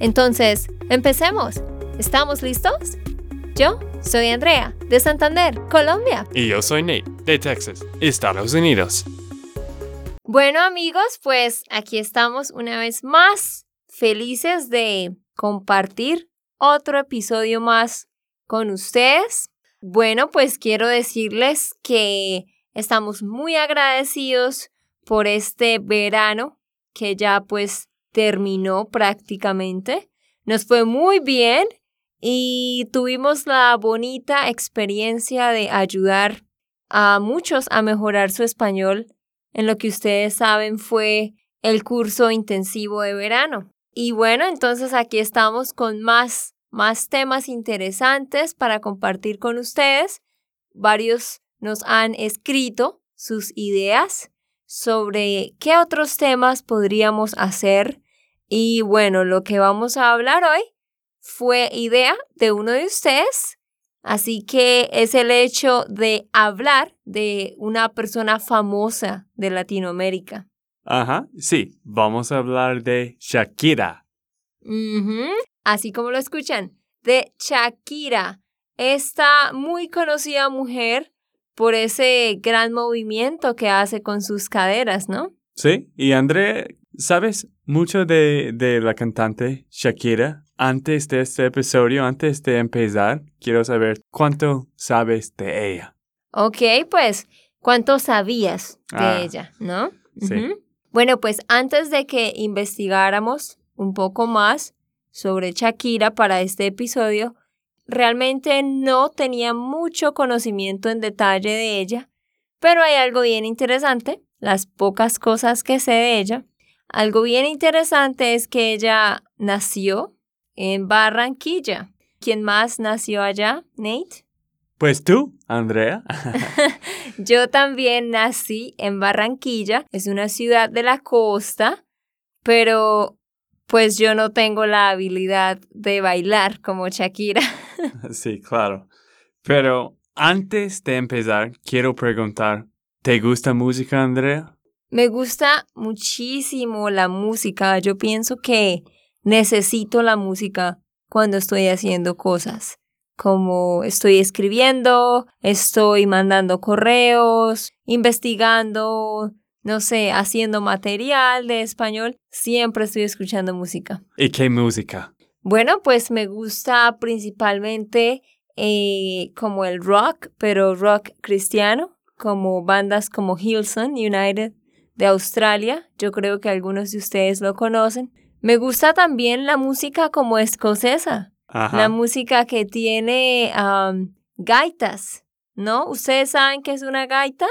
Entonces, empecemos. ¿Estamos listos? Yo soy Andrea, de Santander, Colombia. Y yo soy Nate, de Texas, Estados Unidos. Bueno amigos, pues aquí estamos una vez más, felices de compartir otro episodio más con ustedes. Bueno, pues quiero decirles que estamos muy agradecidos por este verano que ya pues terminó prácticamente. Nos fue muy bien y tuvimos la bonita experiencia de ayudar a muchos a mejorar su español en lo que ustedes saben fue el curso intensivo de verano. Y bueno, entonces aquí estamos con más más temas interesantes para compartir con ustedes. Varios nos han escrito sus ideas sobre qué otros temas podríamos hacer. Y bueno, lo que vamos a hablar hoy fue idea de uno de ustedes. Así que es el hecho de hablar de una persona famosa de Latinoamérica. Ajá, sí, vamos a hablar de Shakira así como lo escuchan, de Shakira, esta muy conocida mujer por ese gran movimiento que hace con sus caderas, ¿no? Sí, y André, ¿sabes mucho de, de la cantante Shakira? Antes de este episodio, antes de empezar, quiero saber cuánto sabes de ella. Ok, pues, ¿cuánto sabías de ah, ella, no? Sí. Bueno, pues antes de que investigáramos un poco más, sobre Shakira para este episodio, realmente no tenía mucho conocimiento en detalle de ella, pero hay algo bien interesante, las pocas cosas que sé de ella. Algo bien interesante es que ella nació en Barranquilla. ¿Quién más nació allá, Nate? Pues tú, Andrea. Yo también nací en Barranquilla, es una ciudad de la costa, pero pues yo no tengo la habilidad de bailar como Shakira. Sí, claro. Pero antes de empezar, quiero preguntar, ¿te gusta música, Andrea? Me gusta muchísimo la música. Yo pienso que necesito la música cuando estoy haciendo cosas, como estoy escribiendo, estoy mandando correos, investigando, no sé, haciendo material de español, siempre estoy escuchando música. ¿Y qué música? Bueno, pues me gusta principalmente eh, como el rock, pero rock cristiano, como bandas como Hillsong United de Australia. Yo creo que algunos de ustedes lo conocen. Me gusta también la música como escocesa, la música que tiene gaitas, ¿no? ¿Ustedes saben qué es una gaita?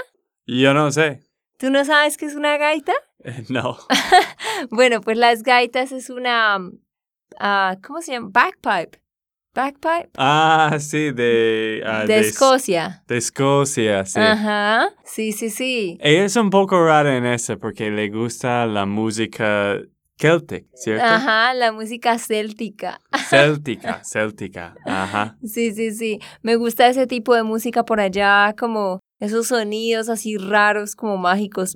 Yo no sé. ¿Tú no sabes qué es una gaita? no. bueno, pues las gaitas es una, uh, ¿cómo se llama? Backpipe. Backpipe. Ah, sí, de... Uh, de, Escocia. De Escocia, sí. Ajá, sí, sí, sí. Ella es un poco rara en eso porque le gusta la música Celtic, ¿cierto? Ajá, la música céltica. Céltica, céltica, ajá. Sí, sí, sí. Me gusta ese tipo de música por allá, como esos sonidos así raros, como mágicos.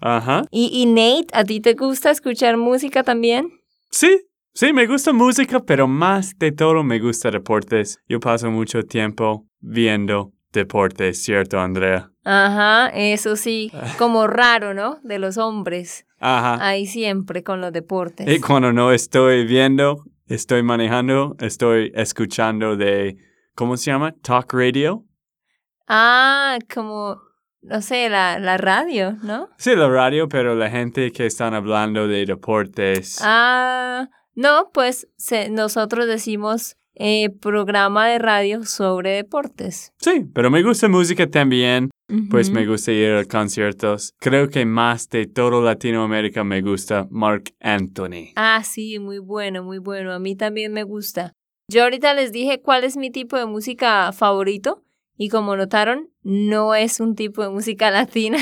Ajá. ¿Y, y Nate, ¿a ti te gusta escuchar música también? Sí, sí, me gusta música, pero más de todo me gusta deportes. Yo paso mucho tiempo viendo deportes, ¿cierto, Andrea? Ajá, eso sí, como raro, ¿no? De los hombres. Ajá. Ahí siempre con los deportes. Y cuando no estoy viendo, estoy manejando, estoy escuchando de, ¿cómo se llama? Talk radio. Ah, como, no sé, la, la radio, ¿no? Sí, la radio, pero la gente que están hablando de deportes. Ah, no, pues nosotros decimos eh, programa de radio sobre deportes. Sí, pero me gusta música también. pues me gusta ir a conciertos. Creo que más de todo Latinoamérica me gusta Mark Anthony. Ah, sí, muy bueno, muy bueno. A mí también me gusta. Yo ahorita les dije cuál es mi tipo de música favorito y como notaron, no es un tipo de música latina,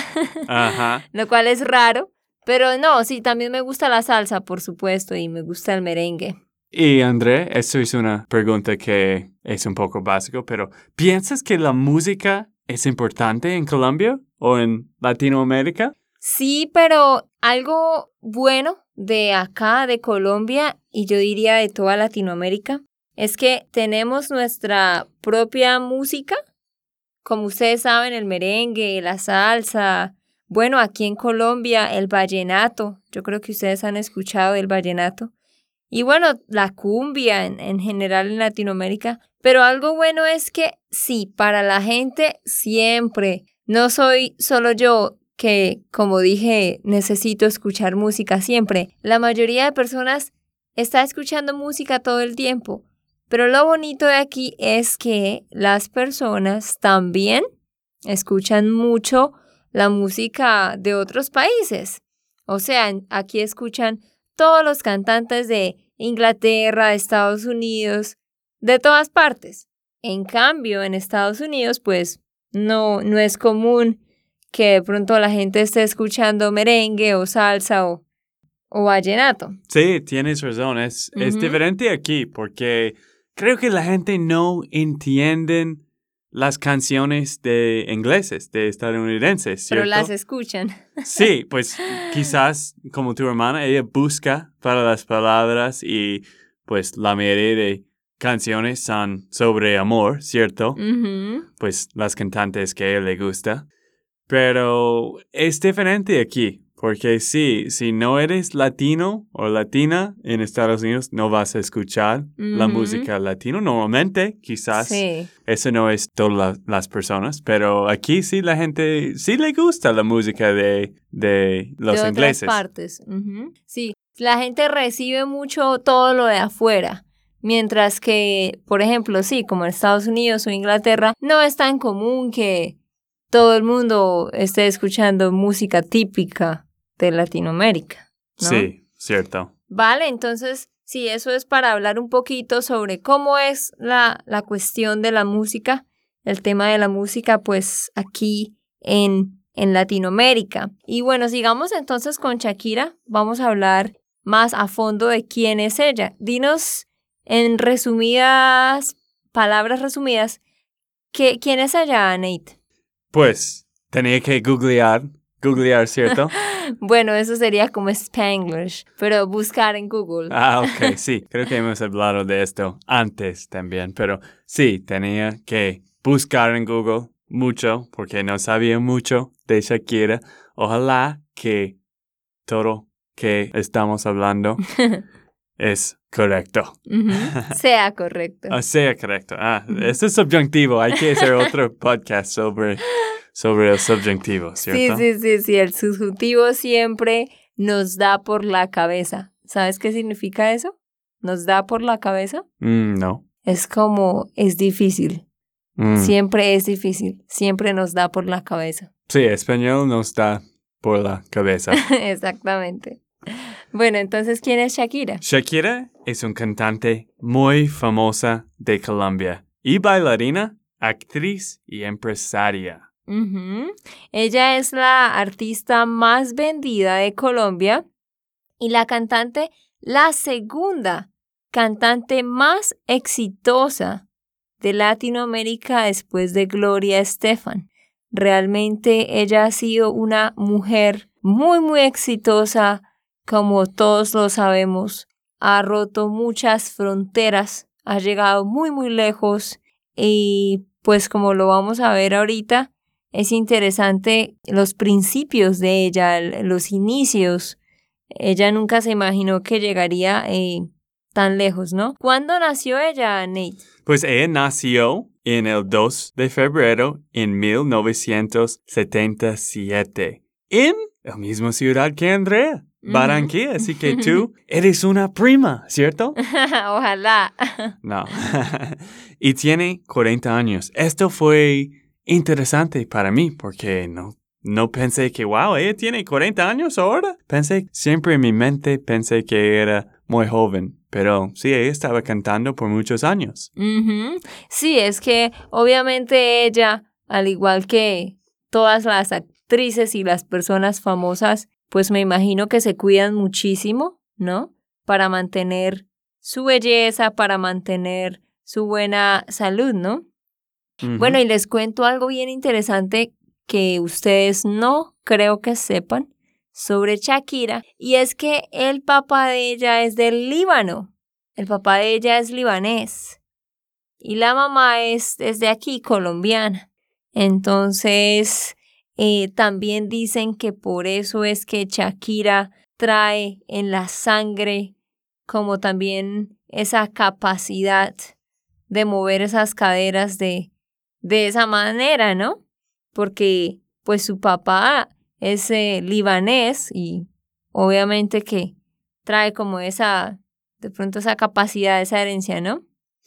Ajá. lo cual es raro. Pero no, sí, también me gusta la salsa, por supuesto, y me gusta el merengue. Y André, esto es una pregunta que es un poco básico, pero ¿piensas que la música es importante en Colombia o en Latinoamérica? Sí, pero algo bueno de acá, de Colombia, y yo diría de toda Latinoamérica, es que tenemos nuestra propia música. Como ustedes saben, el merengue, la salsa. Bueno, aquí en Colombia, el vallenato. Yo creo que ustedes han escuchado del vallenato. Y bueno, la cumbia en, en general en Latinoamérica. Pero algo bueno es que sí, para la gente siempre. No soy solo yo que, como dije, necesito escuchar música siempre. La mayoría de personas está escuchando música todo el tiempo. Pero lo bonito de aquí es que las personas también escuchan mucho la música de otros países. O sea, aquí escuchan todos los cantantes de Inglaterra, de Estados Unidos, de todas partes. En cambio, en Estados Unidos, pues no, no es común que de pronto la gente esté escuchando merengue o salsa o, o vallenato. Sí, tienes razón. Es, es diferente aquí porque creo que la gente no entiende las canciones de ingleses, de estadounidenses, Pero ¿cierto? las escuchan. Sí, pues quizás como tu hermana, ella busca para las palabras y pues la mayoría de canciones son sobre amor, ¿cierto? Pues las cantantes que a ella le gusta. Pero es diferente aquí, porque sí, si no eres latino o latina en Estados Unidos, no vas a escuchar la música latino. Normalmente, quizás Sí. eso no es todas la- las personas, pero aquí sí la gente sí le gusta la música de, de los de otras ingleses. partes. Ujú. Sí, la gente recibe mucho todo lo de afuera. Mientras que, por ejemplo, sí, como en Estados Unidos o Inglaterra, no es tan común que todo el mundo esté escuchando música típica de Latinoamérica. ¿no? Sí, cierto. Vale, entonces, sí, eso es para hablar un poquito sobre cómo es la, la cuestión de la música, el tema de la música, pues aquí en, en Latinoamérica. Y bueno, sigamos entonces con Shakira, vamos a hablar más a fondo de quién es ella. Dinos en resumidas, palabras resumidas, ¿qué, ¿quién es ella, Nate? Pues tenía que googlear, googlear, ¿cierto? Bueno, eso sería como Spanglish, pero buscar en Google. ah, ok, sí. Creo que hemos hablado de esto antes también, pero sí, tenía que buscar en Google mucho porque no sabía mucho de Shakira. Ojalá que todo que estamos hablando es correcto. Sea correcto. Ah, sea correcto. Ah, eso es subjuntivo. Hay que hacer otro podcast sobre, sobre el subjuntivo, Sí, ¿cierto? sí, sí, sí. El subjuntivo siempre nos da por la cabeza. ¿Sabes qué significa eso? Nos da por la cabeza. Mm, no. Es como es difícil. Mm. Siempre es difícil. Siempre nos da por la cabeza. Sí, español nos da por la cabeza. Exactamente. Bueno, entonces, ¿quién es Shakira? Shakira es un cantante muy famosa de Colombia y bailarina, actriz y empresaria. Ella es la artista más vendida de Colombia y la cantante, la segunda cantante más exitosa de Latinoamérica después de Gloria Estefan. Realmente ella ha sido una mujer muy, muy exitosa, como todos lo sabemos. Ha roto muchas fronteras, ha llegado muy, muy lejos y pues como lo vamos a ver ahorita, es interesante los principios de ella, los inicios. Ella nunca se imaginó que llegaría eh, tan lejos, ¿no? ¿Cuándo nació ella, Nate? Pues ella nació en el 2 de febrero en 1977 en la misma ciudad que Andrea. Barranquilla. Así que tú eres una prima, ¿cierto? Ojalá. No. y tiene 40 años. Esto fue interesante para mí porque no, no pensé que, wow, ella tiene 40 años ahora. Pensé, siempre en mi mente pensé que era muy joven, pero sí, ella estaba cantando por muchos años. Sí, es que obviamente ella, al igual que todas las actrices y las personas famosas, pues me imagino que se cuidan muchísimo, ¿no? Para mantener su belleza, para mantener su buena salud, ¿no? Bueno, y les cuento algo bien interesante que ustedes no creo que sepan sobre Shakira, y es que el papá de ella es del Líbano. El papá de ella es libanés. Y la mamá es, es de aquí, colombiana. Entonces, eh, también dicen que por eso es que Shakira trae en la sangre como también esa capacidad de mover esas caderas de, de esa manera, ¿no? Porque pues su papá es eh, libanés y obviamente que trae como esa, de pronto esa capacidad, esa herencia, ¿no?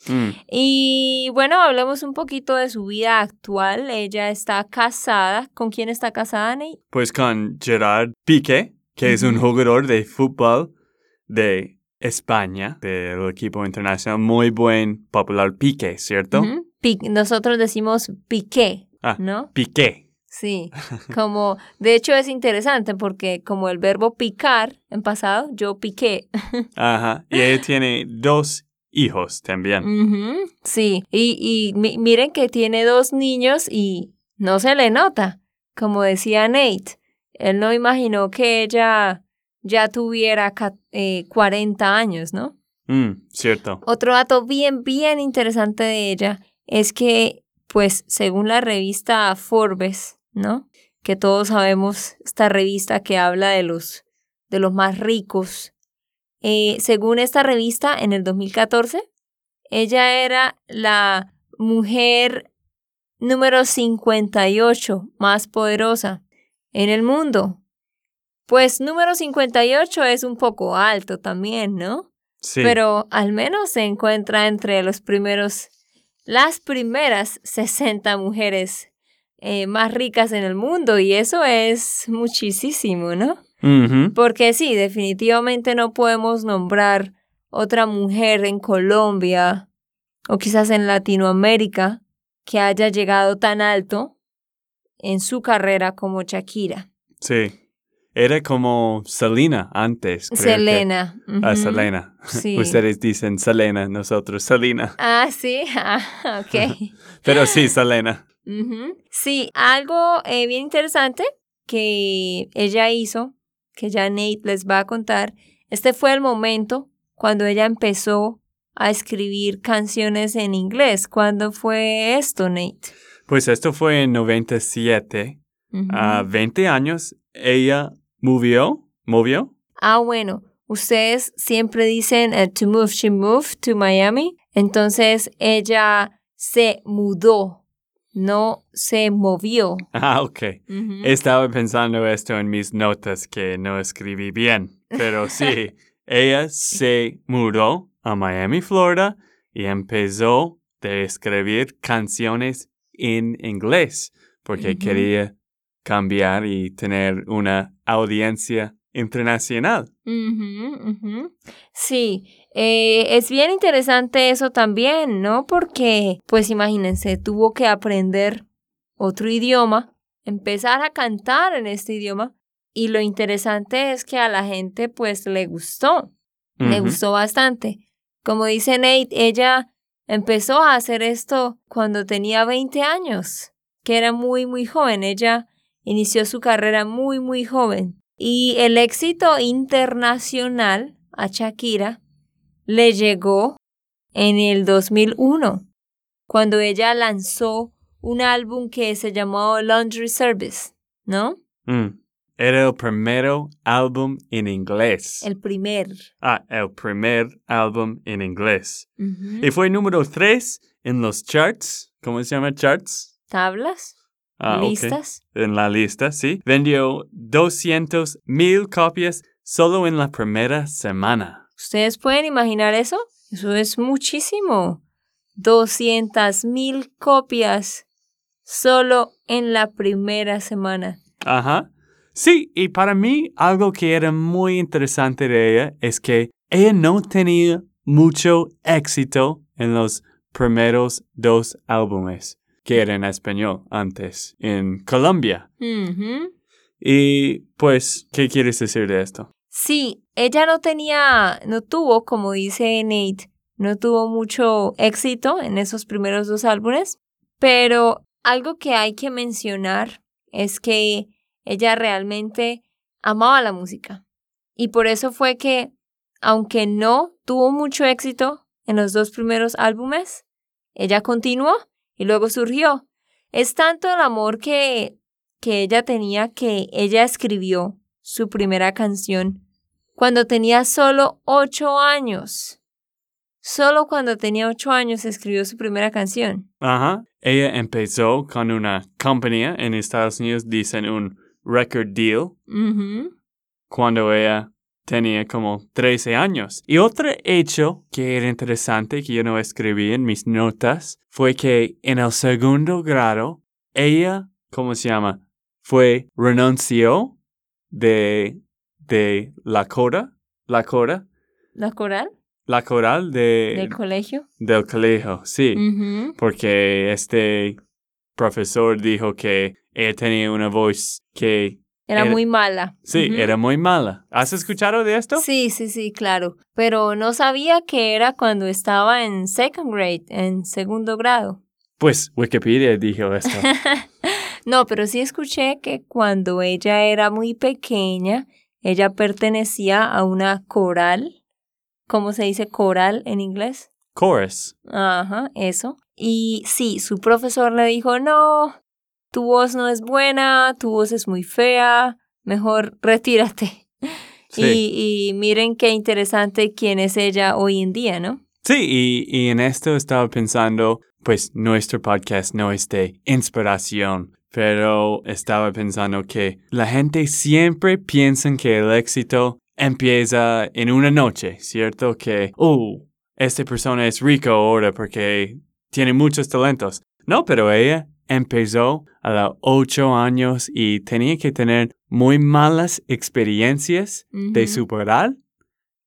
Mm. Y bueno, hablemos un poquito de su vida actual. Ella está casada. ¿Con quién está casada, Nate? Pues con Gerard Piqué, que es un jugador de fútbol de España, del equipo internacional, muy buen, popular Piqué, ¿cierto? Ujú. Pi- Nosotros decimos piqué, Ah. ¿no? Piqué. Sí, como, de hecho es interesante porque como el verbo picar en pasado, yo piqué. Ajá. Y ella tiene dos hijos también. Sí, y, y mi- miren que tiene dos niños y no se le nota. Como decía Nate, él no imaginó que ella ya tuviera eh, 40 años, ¿no? Mm, cierto. Otro dato bien, bien interesante de ella es que, pues, según la revista Forbes, ¿no? Que todos sabemos, esta revista que habla de los, de los más ricos. eh, según esta revista, en el 2014, ella era la mujer número 58 más poderosa en el mundo. Pues número 58 es un poco alto también, ¿no? Sí. Pero al menos se encuentra entre los primeros, las primeras 60 mujeres eh, más ricas en el mundo y eso es muchísimo, ¿no? Porque sí, definitivamente no podemos nombrar otra mujer en Colombia o quizás en Latinoamérica que haya llegado tan alto en su carrera como Shakira. Sí. Era como Selena antes. creo que- Selena. Ah. Selena. Sí. Ustedes dicen Selena, nosotros Selena. Ah, sí, ah, ok. Pero sí, Selena. Sí, algo eh, bien interesante que ella hizo, que ya Nate les va a contar, este fue el momento cuando ella empezó a escribir canciones en inglés. ¿Cuándo fue esto, Nate? Pues esto fue en 97. Ujú. A 20 años, ella movió, movió. Ah, bueno, ustedes siempre dicen eh, to move, she moved to Miami. Entonces ella se mudó, no se movió. Ah, ok. Estaba pensando esto en mis notas que no escribí bien, pero sí, ella se mudó a Miami, Florida y empezó a escribir canciones en inglés porque quería cambiar y tener una audiencia internacional. Sí, eh, es bien interesante eso también, ¿no? Porque, pues imagínense, tuvo que aprender otro idioma, empezar a cantar en este idioma, y lo interesante es que a la gente, pues, le gustó, le gustó bastante. Como dice Nate, ella empezó a hacer esto cuando tenía 20 años, que era muy, muy joven. Ella inició su carrera muy, muy joven. Y el éxito internacional a Shakira le llegó en el 2001, cuando ella lanzó un álbum que se llamó Laundry Service, ¿no? Mm. Era el primer álbum en inglés. El primer. Ah, el primer álbum en inglés. Y fue número 3 en los charts. ¿Cómo se llama charts? ¿Tablas? Ah. ¿Listas? En la lista, sí. Vendió 200 mil copias solo en la primera semana. ¿Ustedes pueden imaginar eso? Eso es muchísimo. 200 mil copias solo en la primera semana. Ajá. Sí, y para mí algo que era muy interesante de ella es que ella no tenía mucho éxito en los primeros dos álbumes que eran en español antes en Colombia. Y pues, ¿qué quieres decir de esto? Sí, ella no tenía, no tuvo, como dice Nate, no tuvo mucho éxito en esos primeros dos álbumes, pero algo que hay que mencionar es que ella realmente amaba la música. Y por eso fue que, aunque no tuvo mucho éxito en los dos primeros álbumes, ella continuó y luego surgió. Es tanto el amor que, que ella tenía que ella escribió su primera canción cuando tenía solo ocho años. Solo cuando tenía ocho años escribió su primera canción. Ajá. Ella empezó con una compañía en Estados Unidos, dicen un record deal, cuando ella tenía como 13 años. Y otro hecho que era interesante que yo no escribí en mis notas fue que en el segundo grado, ella, ¿cómo se llama? Fue renunció de, de la cora, la cora, ¿La coral la coral de, del colegio? del colegio, sí. Porque este profesor dijo que ella tenía una voz que, Era Era- muy mala. sí, era muy mala. ¿Has escuchado de esto? Sí, sí, sí, claro. Pero no sabía que era cuando estaba en second grade, en segundo grado. Pues Wikipedia dijo esto. no, pero sí escuché que cuando ella era muy pequeña, ella pertenecía a una coral. ¿Cómo se dice coral en inglés? Chorus. Ajá, eso. Y sí, su profesor le dijo, no, tu voz no es buena, tu voz es muy fea, mejor retírate. Sí. Y, y miren qué interesante quién es ella hoy en día, ¿no? Sí, y, y en esto estaba pensando, pues nuestro podcast no es de inspiración, pero estaba pensando que la gente siempre piensa que el éxito empieza en una noche, ¿cierto? Que, oh, esta persona es rico ahora porque tiene muchos talentos. No, pero ella empezó a los ocho años y tenía que tener muy malas experiencias de Ujú. superar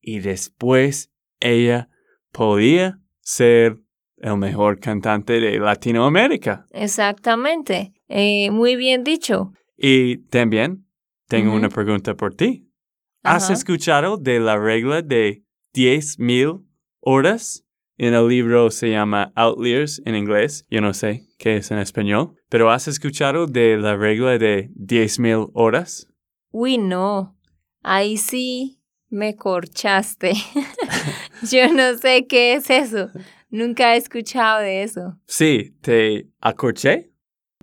y después ella podía ser el mejor cantante de Latinoamérica. Exactamente. Eh, muy bien dicho. Y también tengo Ujú. una pregunta por ti. ¿Has Ajá. escuchado de la regla de 10,000 horas? En el libro se llama Outliers en inglés. Yo no sé qué es en español. Pero ¿has escuchado de la regla de 10,000 horas? Uy, no. Ahí sí me corchaste. Yo no sé qué es eso. Nunca he escuchado de eso. Sí, te acorché.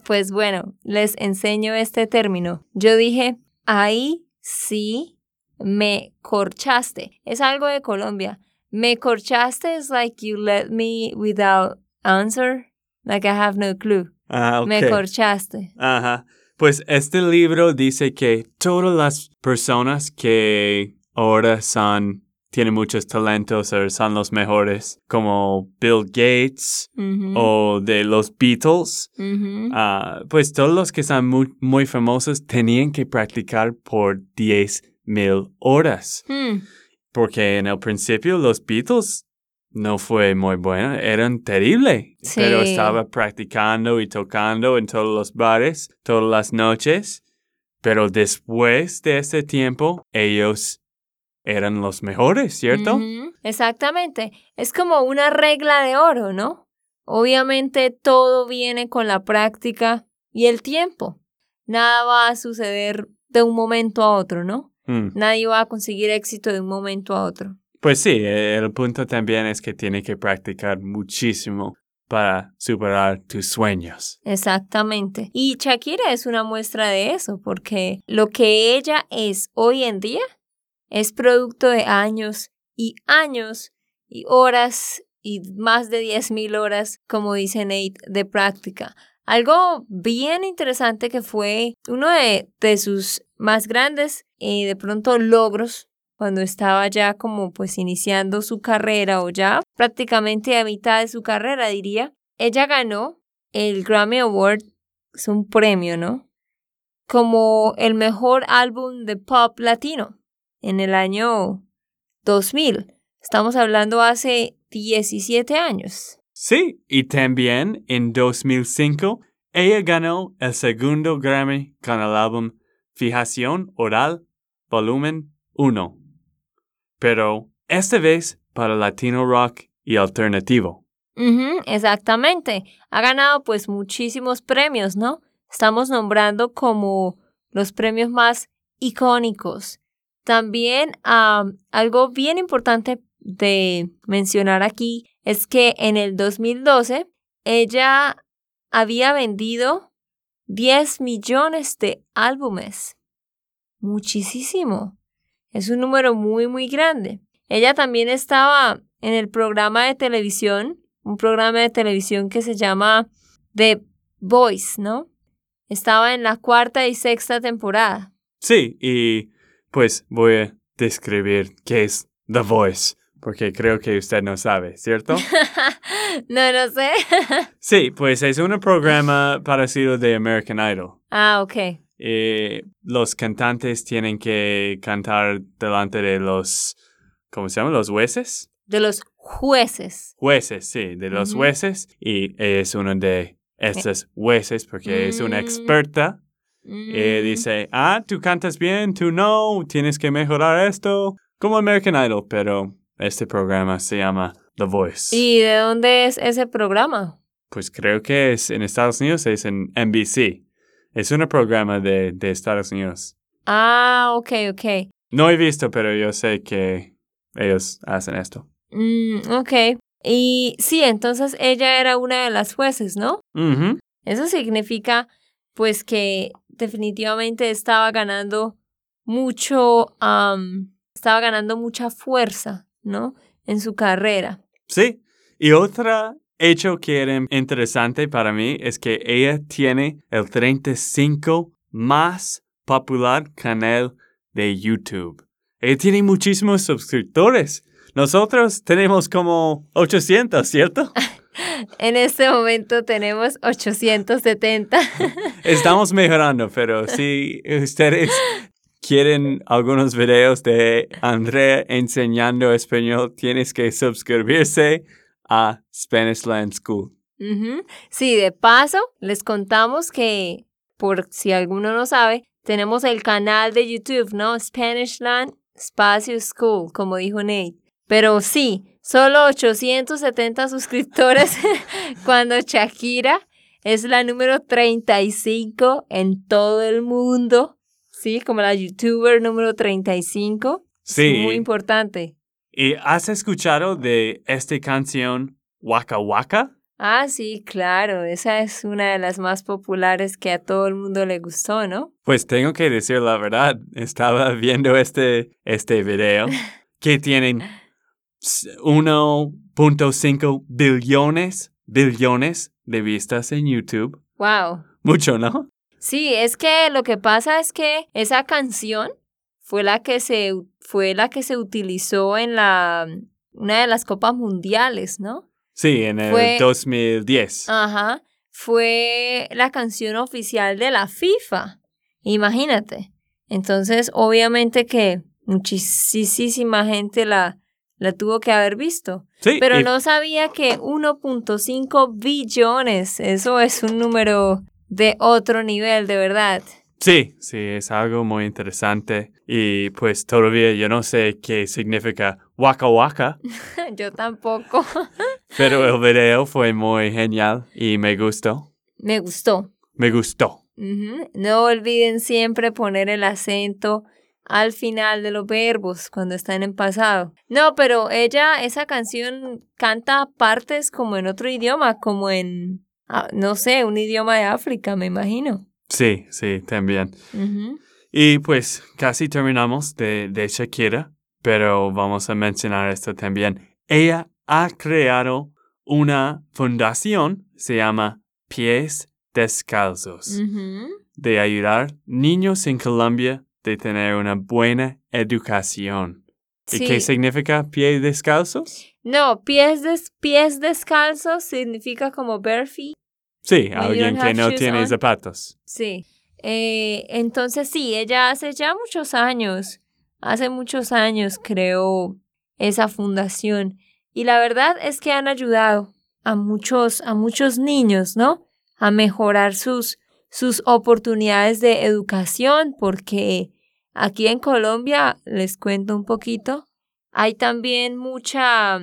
Pues bueno, les enseño este término. Yo dije, ahí sí me corchaste. Es algo de Colombia. Me corchaste is like you let me without answer. Like I have no clue. Ah. Me corchaste. Ajá. Pues este libro dice que todas las personas que ahora son, tienen muchos talentos o son los mejores, como Bill Gates Ujú, o de los Beatles, ujú. ah, pues todos los que son muy, muy famosos tenían que practicar por 10 mil horas. Hmm, Porque en el principio los Beatles no fue muy bueno, eran terribles. Sí. Pero estaba practicando y tocando en todos los bares, todas las noches. Pero después de ese tiempo, ellos eran los mejores, ¿cierto? Ujú, Exactamente. Es como una regla de oro, ¿no? Obviamente todo viene con la práctica y el tiempo. Nada va a suceder de un momento a otro, ¿no? Mm. Nadie va a conseguir éxito de un momento a otro. Pues sí, eh, el punto también es que tiene que practicar muchísimo para superar tus sueños. Exactamente. Y Shakira es una muestra de eso, porque lo que ella es hoy en día es producto de años y años y horas y más de 10.000 horas, como dice Nate, de práctica. Algo bien interesante que fue uno de, de sus más grandes y de pronto logros cuando estaba ya como pues iniciando su carrera o ya prácticamente a mitad de su carrera diría, ella ganó el Grammy Award es un premio, ¿no? Como el mejor álbum de pop latino en el año 2000. Estamos hablando hace 17 años. Sí, y también en 2005 ella ganó el segundo Grammy con el álbum Fijación Oral, volumen 1. Pero esta vez para latino rock y alternativo. exactamente. Ha ganado pues muchísimos premios, ¿no? Estamos nombrando como los premios más icónicos. También algo bien importante de mencionar aquí es que en el 2012 ella había vendido 10 millones de álbumes. Muchísimo. Es un número muy, muy grande. Ella también estaba en el programa de televisión, un programa de televisión que se llama The Voice, ¿no? Estaba en la cuarta y sexta temporada. Sí, y pues voy a describir qué es The Voice, porque creo que usted no sabe, ¿cierto? no, no sé. sí, pues es un programa parecido de American Idol. Ah, ok. Eh, los cantantes tienen que cantar delante de los, ¿cómo se llama? Los jueces. De los jueces. Jueces, sí, de los jueces. Y es uno de estos jueces porque es una mm. experta. Y mm. dice, ah, tú cantas bien, tú no, tienes que mejorar esto. Como American Idol, pero este programa se llama The Voice. ¿Y de dónde es ese programa? Pues creo que es en Estados Unidos, es en NBC. Es un programa de, de Estados Unidos. Ah, ok, ok. No he visto, pero yo sé que ellos hacen esto. Mm, ok. Y sí, entonces ella era una de las jueces, ¿no? Eso significa, pues, que definitivamente estaba ganando mucho, estaba ganando mucha fuerza, ¿no? En su carrera. Sí. Y otra hecho que era interesante para mí es que ella tiene el 35 más popular canal de YouTube. Ella tiene muchísimos suscriptores. Nosotros tenemos como 800, ¿cierto? en este momento tenemos 870. Estamos mejorando, pero si ustedes quieren algunos videos de Andrea enseñando español, tienes que suscribirse a Spanish Land School. Sí, de paso, les contamos que, por si alguno no sabe, tenemos el canal de YouTube, ¿no? Spanish Land Espacio School, como dijo Nate. Pero sí, solo 870 suscriptores cuando Shakira es la número 35 en todo el mundo. Sí, como la youtuber número 35. Sí. muy importante. ¿Y has escuchado de esta canción Waka Waka? Ah, sí, claro, esa es una de las más populares que a todo el mundo le gustó, ¿no? Pues tengo que decir la verdad, estaba viendo este, este video que tienen 1.5 billones, billones de vistas en YouTube. Wow. Mucho, ¿no? Sí, es que lo que pasa es que esa canción fue la que se, fue la que se utilizó en la, una de las copas mundiales, ¿no? Sí, en el 2010. Ajá, fue la canción oficial de la FIFA, imagínate. Entonces, obviamente que muchísima gente la, la tuvo que haber visto. Sí, pero no sabía que 1.5 billones, eso es un número de otro nivel, de verdad. Sí, sí, es algo muy interesante. Y pues todavía yo no sé qué significa waka waka. yo tampoco. Pero el video fue muy genial y me gustó. Me gustó. Me gustó. No olviden siempre poner el acento al final de los verbos cuando están en pasado. No, pero ella, esa canción canta partes como en otro idioma, como en, ah, no sé, un idioma de África, me imagino. Sí, sí, también. Y pues casi terminamos de, de Shakira, pero vamos a mencionar esto también. Ella ha creado una fundación, se llama Pies Descalzos, de ayudar niños en Colombia de tener una buena educación. ¿Y qué significa pies descalzos? No, pies, des pies descalzos significa como bare feet. Sí, When alguien que no tiene on. zapatos. Sí. Eh, entonces sí, ella hace ya muchos años, hace muchos años creó esa fundación y la verdad es que han ayudado a muchos, a muchos niños, ¿no? A mejorar sus, sus oportunidades de educación porque aquí en Colombia, les cuento un poquito, hay también mucha,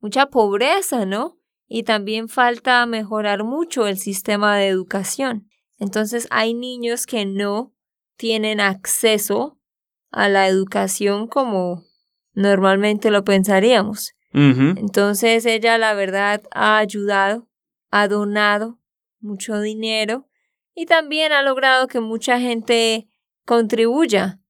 mucha pobreza, ¿no? Y también falta mejorar mucho el sistema de educación. Entonces hay niños que no tienen acceso a la educación como normalmente lo pensaríamos. Entonces ella la verdad ha ayudado, ha donado mucho dinero y también ha logrado que mucha gente contribuya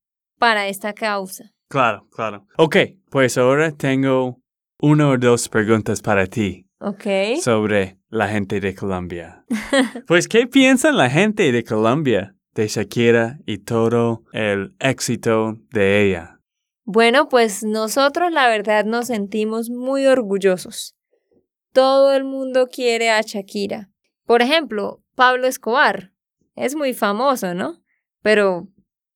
para esta causa. Claro, claro. Ok, pues ahora tengo una o dos preguntas para ti Sobre la gente de Colombia. pues, ¿qué piensa la gente de Colombia de Shakira y todo el éxito de ella? Bueno, pues nosotros la verdad nos sentimos muy orgullosos. Todo el mundo quiere a Shakira. Por ejemplo, Pablo Escobar. Es muy famoso, ¿no? Pero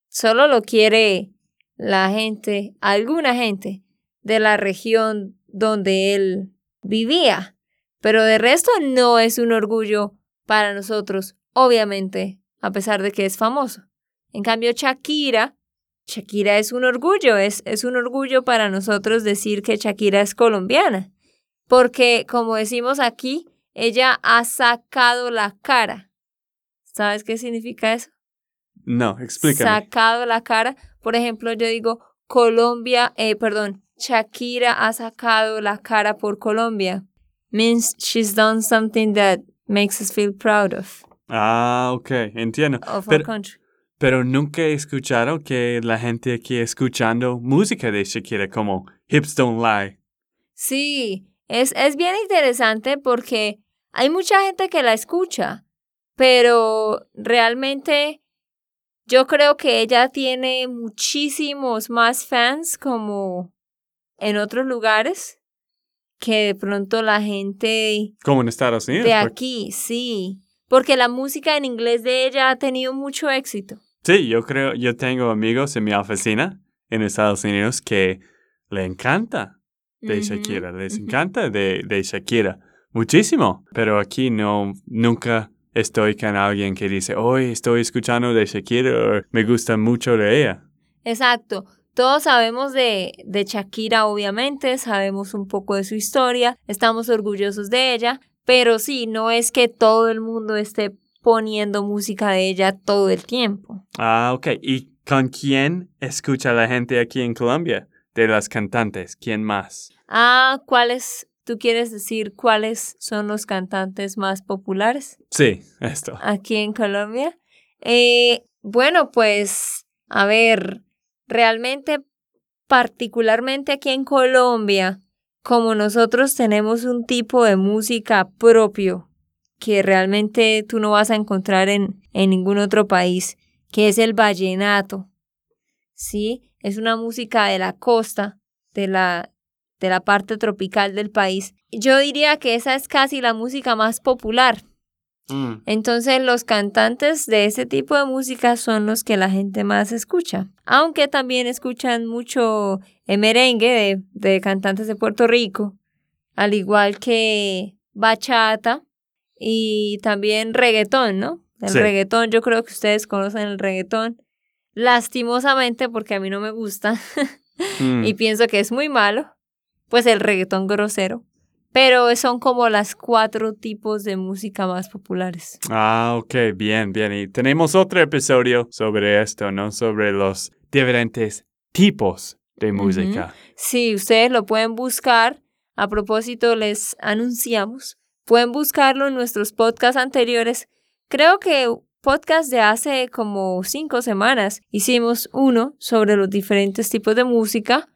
solo lo quiere la gente, alguna gente de la región donde él vivía. Pero de resto no es un orgullo para nosotros, obviamente, a pesar de que es famoso. En cambio, Shakira Shakira es un orgullo, es, es un orgullo para nosotros decir que Shakira es colombiana, porque como decimos aquí, ella ha sacado la cara. ¿Sabes qué significa eso? No, explícame. Sacado la cara. Por ejemplo, yo digo Colombia, eh, perdón, Shakira ha sacado la cara por Colombia. Means she's done something that makes us feel proud of, ah, ok, entiendo. of our Pero, country. pero nunca he escuchado que la gente aquí escuchando música de Shakira como Hips Don't Lie. Sí, es, es bien interesante porque hay mucha gente que la escucha, pero realmente yo creo que ella tiene muchísimos más fans como en otros lugares que de pronto la gente Como en Estados Unidos. de aquí, sí, porque la música en inglés de ella ha tenido mucho éxito. Sí, yo creo, yo tengo amigos en mi oficina en Estados Unidos que le encanta de Shakira, les encanta de, de Shakira, muchísimo, pero aquí no, nunca estoy con alguien que dice, hoy estoy escuchando de Shakira o me gusta mucho de ella. Exacto. Todos sabemos de, de Shakira, obviamente, sabemos un poco de su historia, estamos orgullosos de ella, pero sí, no es que todo el mundo esté poniendo música de ella todo el tiempo. Ah, ok. ¿Y con quién escucha la gente aquí en Colombia? De las cantantes, ¿quién más? Ah, ¿cuáles, tú quieres decir cuáles son los cantantes más populares Sí, esto. aquí en Colombia? Eh, bueno, pues, a ver, realmente, particularmente aquí en Colombia, como nosotros tenemos un tipo de música propio que realmente tú no vas a encontrar en, en ningún otro país, que es el vallenato. Sí, es una música de la costa, de la, de la parte tropical del país. Yo diría que esa es casi la música más popular. Mm, Entonces los cantantes de ese tipo de música son los que la gente más escucha. Aunque también escuchan mucho merengue de, de cantantes de Puerto Rico, al igual que bachata y también reggaetón, ¿no? El Sí. reggaetón, yo creo que ustedes conocen el reggaetón. Lastimosamente, porque a mí no me gusta mm. y pienso que es muy malo, pues el reggaetón grosero. Pero son como las cuatro tipos de música más populares. Ah, ok, bien, bien. Y tenemos otro episodio sobre esto, ¿no? Sobre los diferentes tipos de música. Sí, ustedes lo pueden buscar. A propósito, les anunciamos. Pueden buscarlo en nuestros podcasts anteriores. Creo que podcast de hace como cinco semanas hicimos uno sobre los diferentes tipos de música.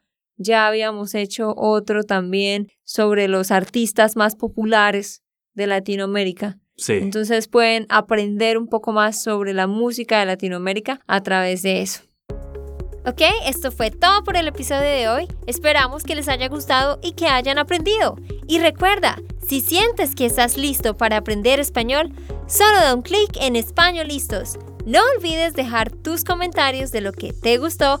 Ya habíamos hecho otro también sobre los artistas más populares de Latinoamérica. Sí. Entonces pueden aprender un poco más sobre la música de Latinoamérica a través de eso. Ok, esto fue todo por el episodio de hoy. Esperamos que les haya gustado y que hayan aprendido. Y recuerda, Si sientes que estás listo para aprender español, solo da un clic en Español Listos. No olvides dejar tus comentarios de lo que te gustó